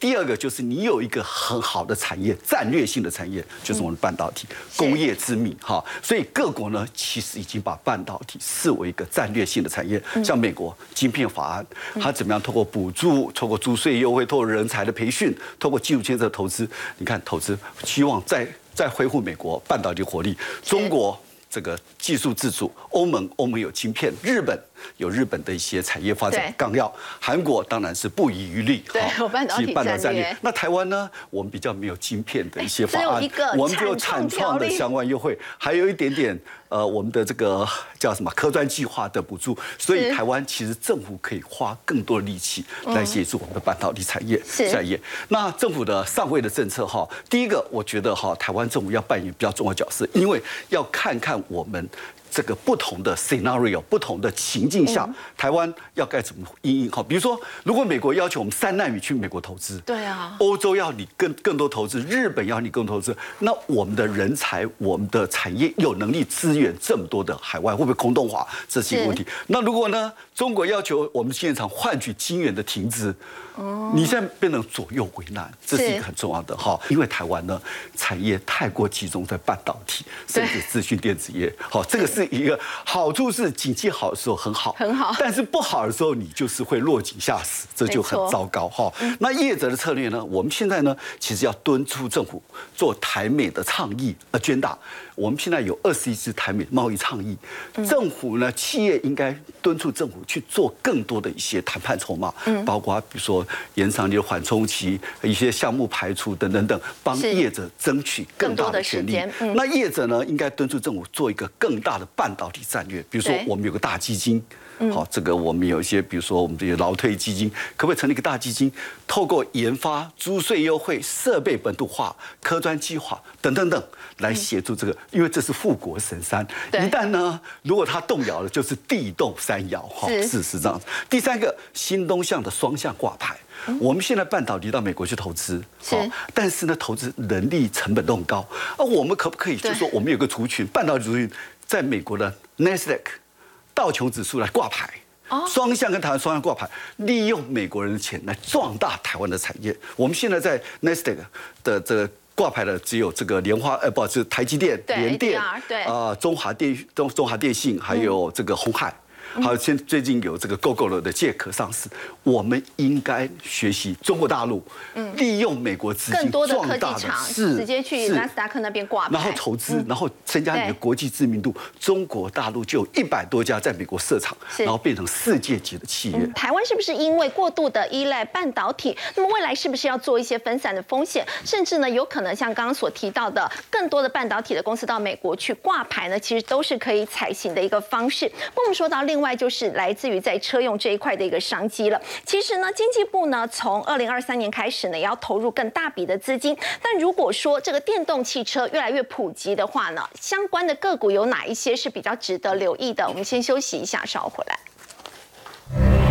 第二个就是你有一个很好的产业，战略性的产业，就是我们的半导体工业之命哈。所以各国呢，其实已经把半导体视为一个战略性的产业。像美国晶片法案，它怎么样通过补助、通过租税优惠、通过人才的培训、通过技术建设投资，你看投资希望再再恢复美国半导体活力。中国这个技术自主，欧盟欧盟有晶片，日本。有日本的一些产业发展纲要，韩国当然是不遗余力，对，半导体战略。那台湾呢？我们比较没有晶片的一些法案，我们只有产创的相关优惠，还有一点点呃，我们的这个叫什么科专计划的补助。所以台湾其实政府可以花更多的力气来协助我们的半导体产业产业。那政府的上位的政策哈，第一个我觉得哈，台湾政府要扮演比较重要角色，因为要看看我们。这个不同的 scenario，不同的情境下，台湾要该怎么应应？好，比如说，如果美国要求我们三纳米去美国投资，对啊，欧洲要你更更多投资，日本要你更多投资，那我们的人才、我们的产业有能力支援这么多的海外，会不会空洞化？这是一个问题。那如果呢，中国要求我们现场换取晶圆的停止？你现在变成左右为难，这是一个很重要的哈，因为台湾呢产业太过集中在半导体，甚至资讯电子业，好，这个是是一个好处是景气好的时候很好，很好但是不好的时候你就是会落井下石，这就很糟糕哈。那业者的策略呢？我们现在呢，其实要敦促政府做台美的倡议 agenda。我们现在有二十一支台美贸易倡议，政府呢，企业应该敦促政府去做更多的一些谈判筹码，嗯包括比如说延长你的缓冲期、一些项目排除等等等，帮业者争取更大的的权利。那业者呢，应该敦促政府做一个更大的半导体战略，比如说我们有个大基金。好，这个我们有一些，比如说我们这些劳退基金，可不可以成立一个大基金，透过研发、租税优惠、设备本土化、科专计划等等等，来协助这个，因为这是富国神山，一旦呢，如果它动摇了，就是地动山摇，哈，是是是这样子。第三个，新东向的双向挂牌。我们现在半导体到美国去投资，是好但是呢，投资人力成本都很高。啊，我们可不可以就说我们有个族群，半导体族群，在美国的 NASDAQ 道琼指数来挂牌？双向跟台湾双向挂牌，利用美国人的钱来壮大台湾的产业。我们现在在 NASDAQ 的这个挂牌的只有这个莲花，呃，不是台积电、联电对啊，中华电中中华电信，还有这个红海。还有现最近有这个 GoGo 的借壳上市，我们应该学习中国大陆，利用美国资金更多的科技壮大的厂是直接去纳斯达克那边挂牌，然后投资，然后增加你的国际知名度。中国大陆就有一百多家在美国设厂，然后变成世界级的企业。台湾是不是因为过度的依赖半导体？那么未来是不是要做一些分散的风险，甚至呢有可能像刚刚所提到的，更多的半导体的公司到美国去挂牌呢？其实都是可以采行的一个方式。不过我们说到另另外就是来自于在车用这一块的一个商机了。其实呢，经济部呢从二零二三年开始呢，也要投入更大笔的资金。但如果说这个电动汽车越来越普及的话呢，相关的个股有哪一些是比较值得留意的？我们先休息一下，稍后回来。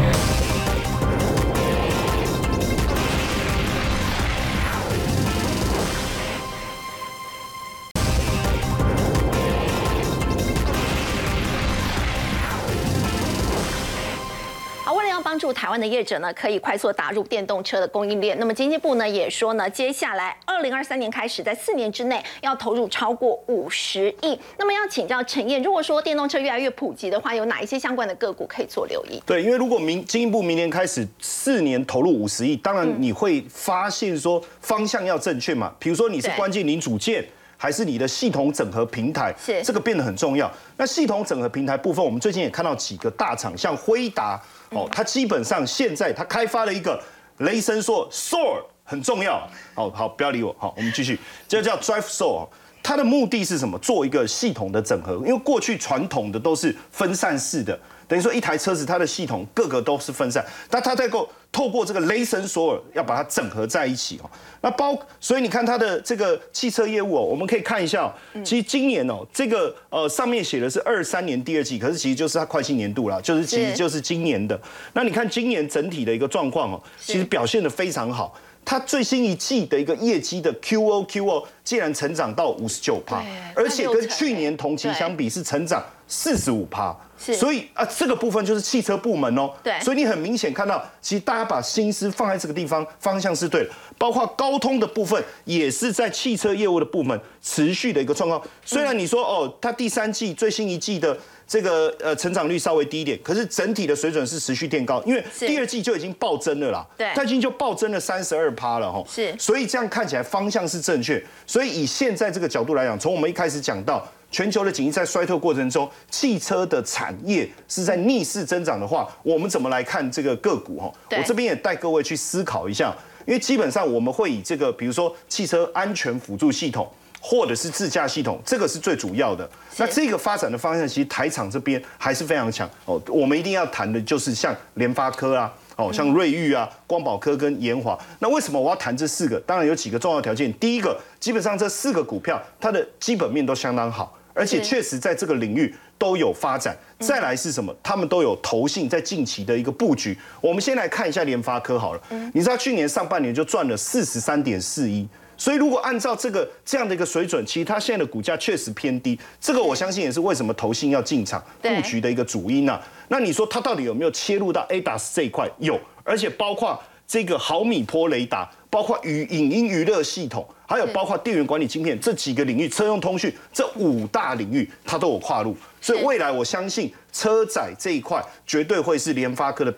助台湾的业者呢，可以快速打入电动车的供应链，那么经济部呢也说呢，接下来二零二三年开始，在四年之内要投入超过五十亿。那么要请教陈燕，如果说电动车越来越普及的话，有哪一些相关的个股可以做留意？对，因为如果明经济部明年开始四年投入五十亿，当然你会发现说方向要正确嘛。比如说你是对关键零组件，还是你的系统整合平台，是这个变得很重要。那系统整合平台部分，我们最近也看到几个大厂，像辉达哦，它基本上现在它开发了一个雷神说 Soar 很重要。好好，不要理我。好，我们继续，这叫 Drive Soar。它的目的是什么？做一个系统的整合，因为过去传统的都是分散式的，等于说一台车子它的系统各个都是分散，但它在够透过这个雷神索尔要把它整合在一起哦。那包所以你看它的这个汽车业务哦，我们可以看一下哦，其实今年哦，这个呃上面写的是二三年第二季，可是其实就是它会计年度啦，就是其实就是今年的。那你看今年整体的一个状况哦，其实表现的非常好。它最新一季的一个业绩的 QO QO 竟然成长到五十九趴，而且跟去年同期相比是成长四十五趴。是所以啊，这个部分就是汽车部门哦。对所以你很明显看到，其实大家把心思放在这个地方，方向是对的。包括高通的部分，也是在汽车业务的部门持续的一个状况。虽然你说哦，它第三季最新一季的这个呃成长率稍微低一点，可是整体的水准是持续垫高，因为第二季就已经暴增了啦。对它已经就暴增了三十二趴了哈。是所以这样看起来方向是正确。所以以现在这个角度来讲，从我们一开始讲到。全球的经济在衰退过程中，汽车的产业是在逆势增长的话，我们怎么来看这个个股？哈，我这边也带各位去思考一下，因为基本上我们会以这个，比如说汽车安全辅助系统。或者是自驾系统，这个是最主要的。那这个发展的方向，其实台厂这边还是非常强哦。我们一定要谈的就是像联发科啊，哦，像瑞昱啊、光宝科跟研华。那为什么我要谈这四个？当然有几个重要条件。第一个，基本上这四个股票它的基本面都相当好，而且是确实在这个领域都有发展。再来是什么？他们都有投信在近期的一个布局。我们先来看一下联发科好了。你知道去年上半年就赚了四十三点四一。所以，如果按照这个这样的一个水准，其实它现在的股价确实偏低。这个我相信也是为什么投信要进场对布局的一个主因啊。那你说它到底有没有切入到 ADAS 这一块？有，而且包括这个毫米波雷达，包括语影音娱乐系统，还有包括电源管理晶片这几个领域，车用通讯这五大领域，它都有跨入。所以未来我相信车载这一块绝对会是联发科的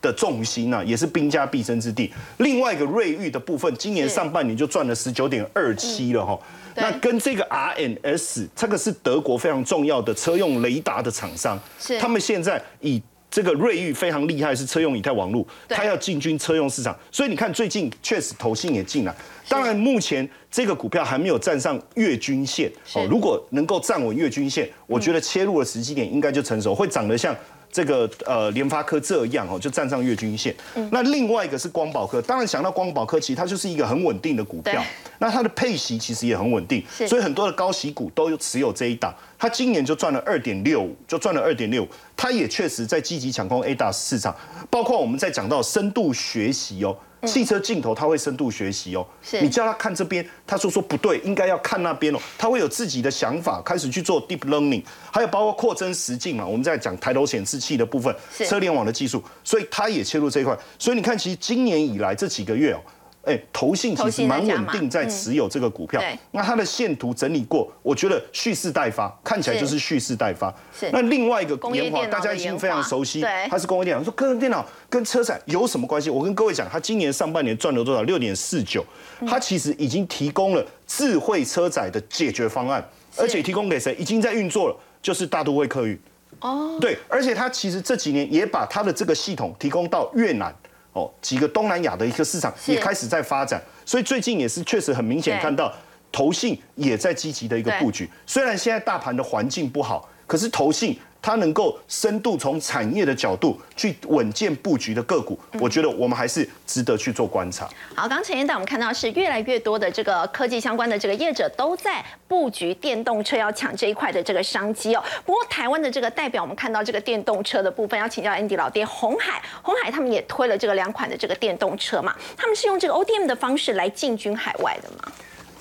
的重心啊，也是兵家必争之地。另外一个瑞昱的部分，今年上半年就赚了十九点二七了哈。那跟这个 RNS，这个是德国非常重要的车用雷达的厂商，是他们现在以这个瑞昱非常厉害，是车用以太网络，它要进军车用市场，所以你看最近确实投信也进来。当然，目前这个股票还没有站上月均线哦。如果能够站稳月均线，我觉得切入的时机点应该就成熟，会长得像。这个呃联发科这样哦，就站上月均线。那另外一个是光宝科，当然想到光宝科，其实它就是一个很稳定的股票。那它的配息其实也很稳定，所以很多的高息股都持有这一档。它今年就赚了二点六五，就赚了二点六五。它也确实在积极抢攻 A 大市场，包括我们在讲到深度学习哦。汽车镜头，它会深度学习哦。你叫他看这边，他说说不对，应该要看那边哦。他会有自己的想法，开始去做 deep learning，还有包括扩增实境嘛。我们在讲抬头显示器的部分，车联网的技术，所以他也切入这一块。所以你看，其实今年以来这几个月哦。哎，投信其实蛮稳定，在持有这个股票。那它的线图整理过，我觉得蓄势待发，看起来就是蓄势待发。是。那另外一个研华，大家已经非常熟悉，它是工业电脑。说个人电脑跟车载有什么关系？我跟各位讲，它今年上半年赚了多少？六点四九。它其实已经提供了智慧车载的解决方案，而且提供给谁？已经在运作了，就是大都会客运。哦。对，而且它其实这几年也把它的这个系统提供到越南。哦，几个东南亚的一个市场也开始在发展，所以最近也是确实很明显看到投信也在积极的一个布局。虽然现在大盘的环境不好，可是投信。它能够深度从产业的角度去稳健布局的个股，我觉得我们还是值得去做观察。好，刚前一段我们看到是越来越多的这个科技相关的这个业者都在布局电动车，要抢这一块的这个商机哦。不过台湾的这个代表，我们看到这个电动车的部分，要请教 Andy 老爹，红海，红海他们也推了这个两款的这个电动车嘛？他们是用这个 ODM 的方式来进军海外的吗？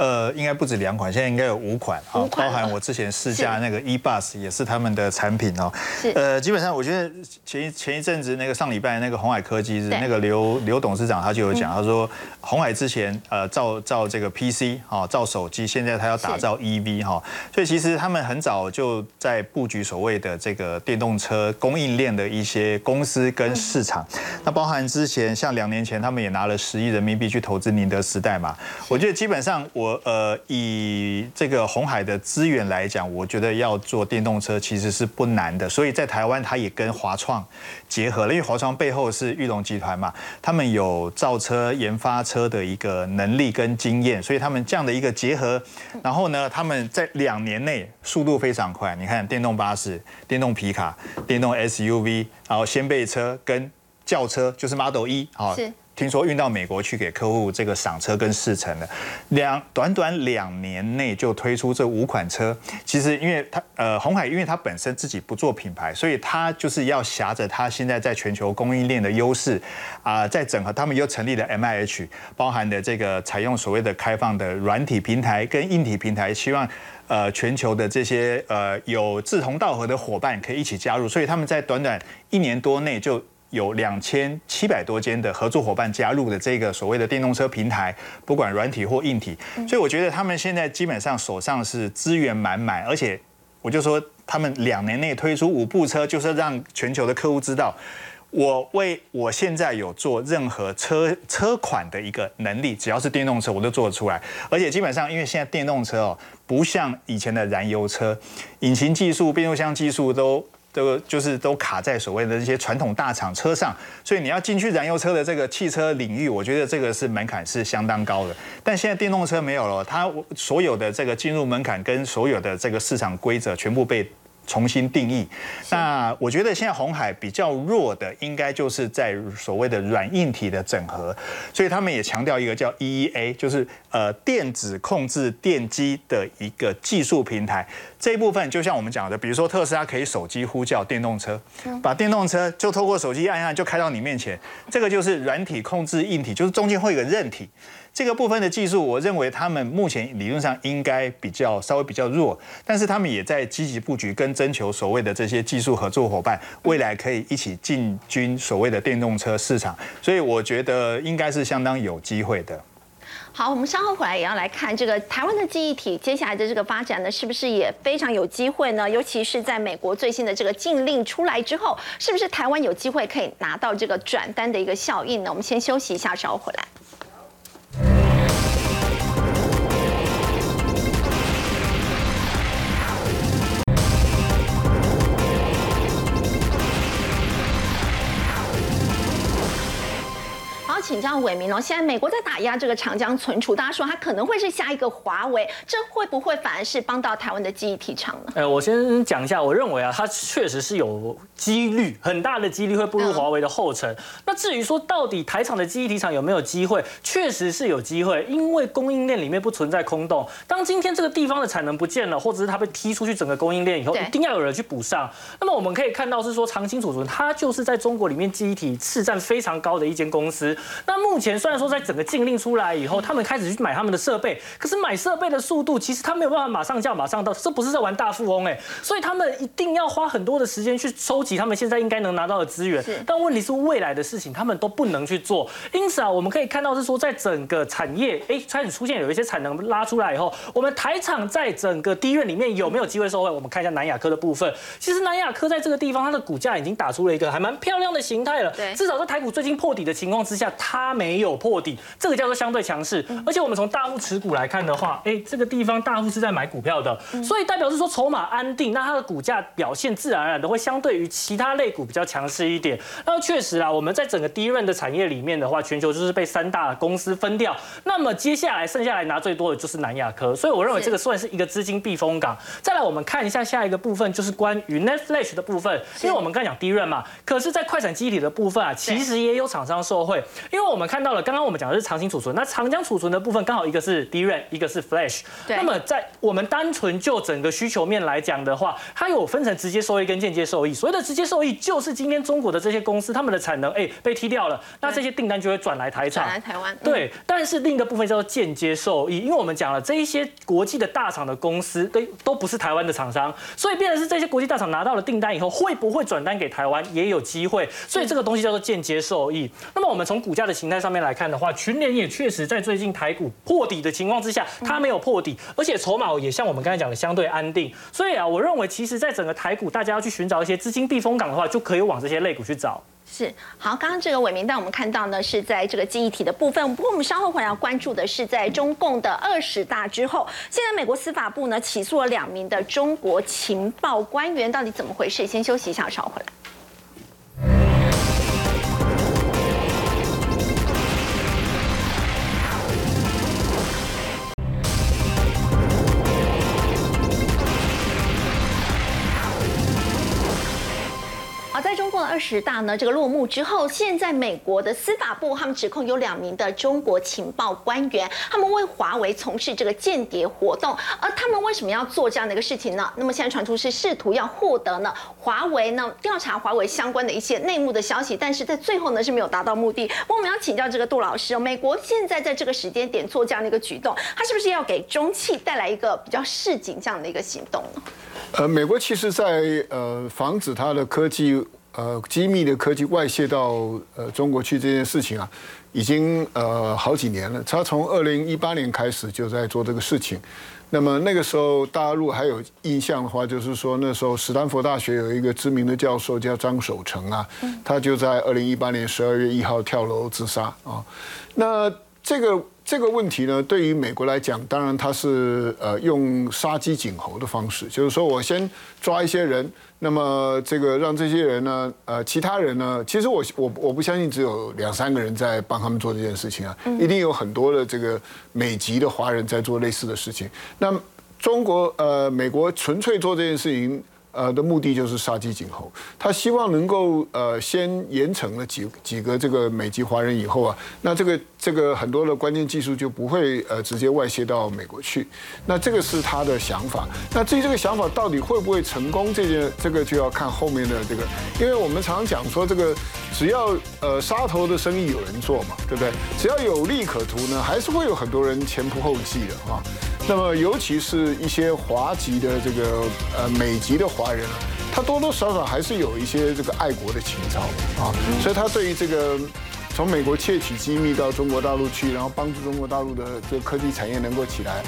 呃，应该不止两款，现在应该有五款啊，包含我之前试驾那个 e bus 也是他们的产品哦。呃，基本上我觉得前一前一阵子那个上礼拜那个红海科技那个刘刘董事长他就有讲，他说红海之前呃造造这个 PC 哈造手机，现在他要打造 EV 哈，所以其实他们很早就在布局所谓的这个电动车供应链的一些公司跟市场。那包含之前像两年前他们也拿了十亿人民币去投资宁德时代嘛，我觉得基本上我。呃，以这个红海的资源来讲，我觉得要做电动车其实是不难的。所以在台湾，它也跟华创结合了，因为华创背后是玉龙集团嘛，他们有造车、研发车的一个能力跟经验，所以他们这样的一个结合，然后呢，他们在两年内速度非常快。你看，电动巴士、电动皮卡、电动 SUV，然后掀背车跟轿车，就是 Model 一啊。听说运到美国去给客户这个赏车跟试乘的，两短短两年内就推出这五款车。其实因为它呃红海，因为它本身自己不做品牌，所以它就是要挟着它现在在全球供应链的优势啊，在整合他们又成立了 M I H，包含的这个采用所谓的开放的软体平台跟硬体平台，希望呃全球的这些呃有志同道合的伙伴可以一起加入，所以他们在短短一年多内就。有两千七百多间的合作伙伴加入的这个所谓的电动车平台，不管软体或硬体，所以我觉得他们现在基本上手上是资源满满，而且我就说他们两年内推出五部车，就是让全球的客户知道，我为我现在有做任何车车款的一个能力，只要是电动车我都做得出来，而且基本上因为现在电动车哦，不像以前的燃油车，引擎技术、变速箱技术都。都就是都卡在所谓的这些传统大厂车上，所以你要进去燃油车的这个汽车领域，我觉得这个是门槛是相当高的。但现在电动车没有了，它所有的这个进入门槛跟所有的这个市场规则全部被。重新定义，那我觉得现在红海比较弱的，应该就是在所谓的软硬体的整合，所以他们也强调一个叫 EEA，就是呃电子控制电机的一个技术平台。这一部分就像我们讲的，比如说特斯拉可以手机呼叫电动车，把电动车就透过手机按按就开到你面前，这个就是软体控制硬体，就是中间会有个韧体。这个部分的技术，我认为他们目前理论上应该比较稍微比较弱，但是他们也在积极布局跟征求所谓的这些技术合作伙伴，未来可以一起进军所谓的电动车市场，所以我觉得应该是相当有机会的。好，我们稍后回来也要来看这个台湾的记忆体接下来的这个发展呢，是不是也非常有机会呢？尤其是在美国最新的这个禁令出来之后，是不是台湾有机会可以拿到这个转单的一个效应呢？我们先休息一下，稍后回来。好，请教伟明哦，现在美国在打压这个长江存储，大家说它可能会是下一个华为，这会不会反而是帮到台湾的记忆体厂呢？呃，我先讲一下，我认为啊，它确实是有几率，很大的几率会步入华为的后尘。那至于说到底台厂的记忆体厂有没有机会，确实是有机会，因为供应链里面不存在空洞。当今天这个地方的产能不见了，或者是它被踢出去整个供应链以后，一定要有人去补上。那么我们可以看到是说，长青储存它就是在中国里面记忆体市占非常高的一间公司。那目前虽然说在整个禁令出来以后，他们开始去买他们的设备，可是买设备的速度其实他没有办法马上叫马上到，这不是在玩大富翁哎，所以他们一定要花很多的时间去收集他们现在应该能拿到的资源。但问题是未来的事情他们都不能去做，因此啊，我们可以看到是说在整个产业哎开始出现有一些产能拉出来以后，我们台厂在整个低院里面有没有机会受惠？我们看一下南亚科的部分，其实南亚科在这个地方它的股价已经打出了一个还蛮漂亮的形态了，对至少在台股最近破底的情况之下，它没有破底，这个叫做相对强势。而且我们从大户持股来看的话，哎，这个地方大户是在买股票的，所以代表是说筹码安定，那它的股价表现自然而然的会相对于其他类股比较强势一点。那确实啊，我们在整个低润的产业里面的话，全球就是被三大公司分掉，那么接下来剩下来拿最多的就是南亚科，所以我认为是。这个算是一个资金避风港。再来，我们看一下下一个部分，就是关于 Netflix 的部分，因为我们刚讲低润嘛，可是，在快闪机体的部分啊，其实也有厂商受惠，因为我们看到了，刚刚我们讲的是长期储存，那长江储存的部分刚好一个是 DRAM，一个是 Flash。对那么在我们单纯就整个需求面来讲的话，它有分成直接收益跟间接受益。所谓的直接收益，就是今天中国的这些公司，他们的产能哎被踢掉了，那这些订单就会转来台厂转。来台湾，嗯，对，但是另一个部分叫做间接受益，因为我们讲了这一些国际的大厂的公司，对，都不是台湾的厂商，所以变成是这些国际大厂拿到了订单以后，会不会转单给台湾也有机会，所以这个东西叫做间接受益。那么我们从股价的形态上面来看的话，群联也确实在最近台股破底的情况之下，它没有破底，而且筹码也像我们刚才讲的相对安定，所以啊，我认为其实在整个台股，大家要去寻找一些资金避风港的话，就可以往这些类股去找。是好，刚刚这个伟明带我们看到呢，是在这个记忆体的部分。不过我们稍后会要关注的是，在中共的二十大之后，现在美国司法部呢起诉了两名的中国情报官员，到底怎么回事？先休息一下，稍后回来。二十大呢这个落幕之后，现在美国的司法部他们指控有两名的中国情报官员，他们为华为从事这个间谍活动，而他们为什么要做这样的一个事情呢？那么现在传出是试图要获得呢华为呢调查华为相关的一些内幕的消息，但是在最后呢是没有达到目的。我们要请教这个杜老师，美国现在在这个时间点做这样的一个举动，它是不是要给中企带来一个比较示警这样的一个行动呢？呃，美国其实在呃防止它的科技呃机密的科技外泄到呃中国去这件事情啊，已经呃好几年了。他从二零一八年开始就在做这个事情。那么那个时候大陆还有印象的话，就是说那时候史丹佛大学有一个知名的教授叫张守成啊，他就在二零一八年十二月一号跳楼自杀啊。那这个这个问题呢，对于美国来讲，当然他是呃用杀鸡儆猴的方式，就是说我先抓一些人，那么这个让这些人呢，呃，其他人呢，其实我我我不相信只有两三个人在帮他们做这件事情啊，一定有很多的这个美籍的华人在做类似的事情。那中国呃美国纯粹做这件事情。呃的目的就是杀鸡儆猴，他希望能够呃先严惩了几几个这个美籍华人以后啊，那这个这个很多的关键技术就不会呃直接外泄到美国去，那这个是他的想法。那至于这个想法到底会不会成功，这件这个就要看后面的这个，因为我们常常讲说这个只要呃杀头的生意有人做嘛，对不对？只要有利可图呢，还是会有很多人前仆后继的啊。那么尤其是一些华籍的这个呃美籍的华人，他多多少少还是有一些这个爱国的情操啊，所以他对于这个从美国窃取机密到中国大陆去，然后帮助中国大陆的这个科技产业能够起来，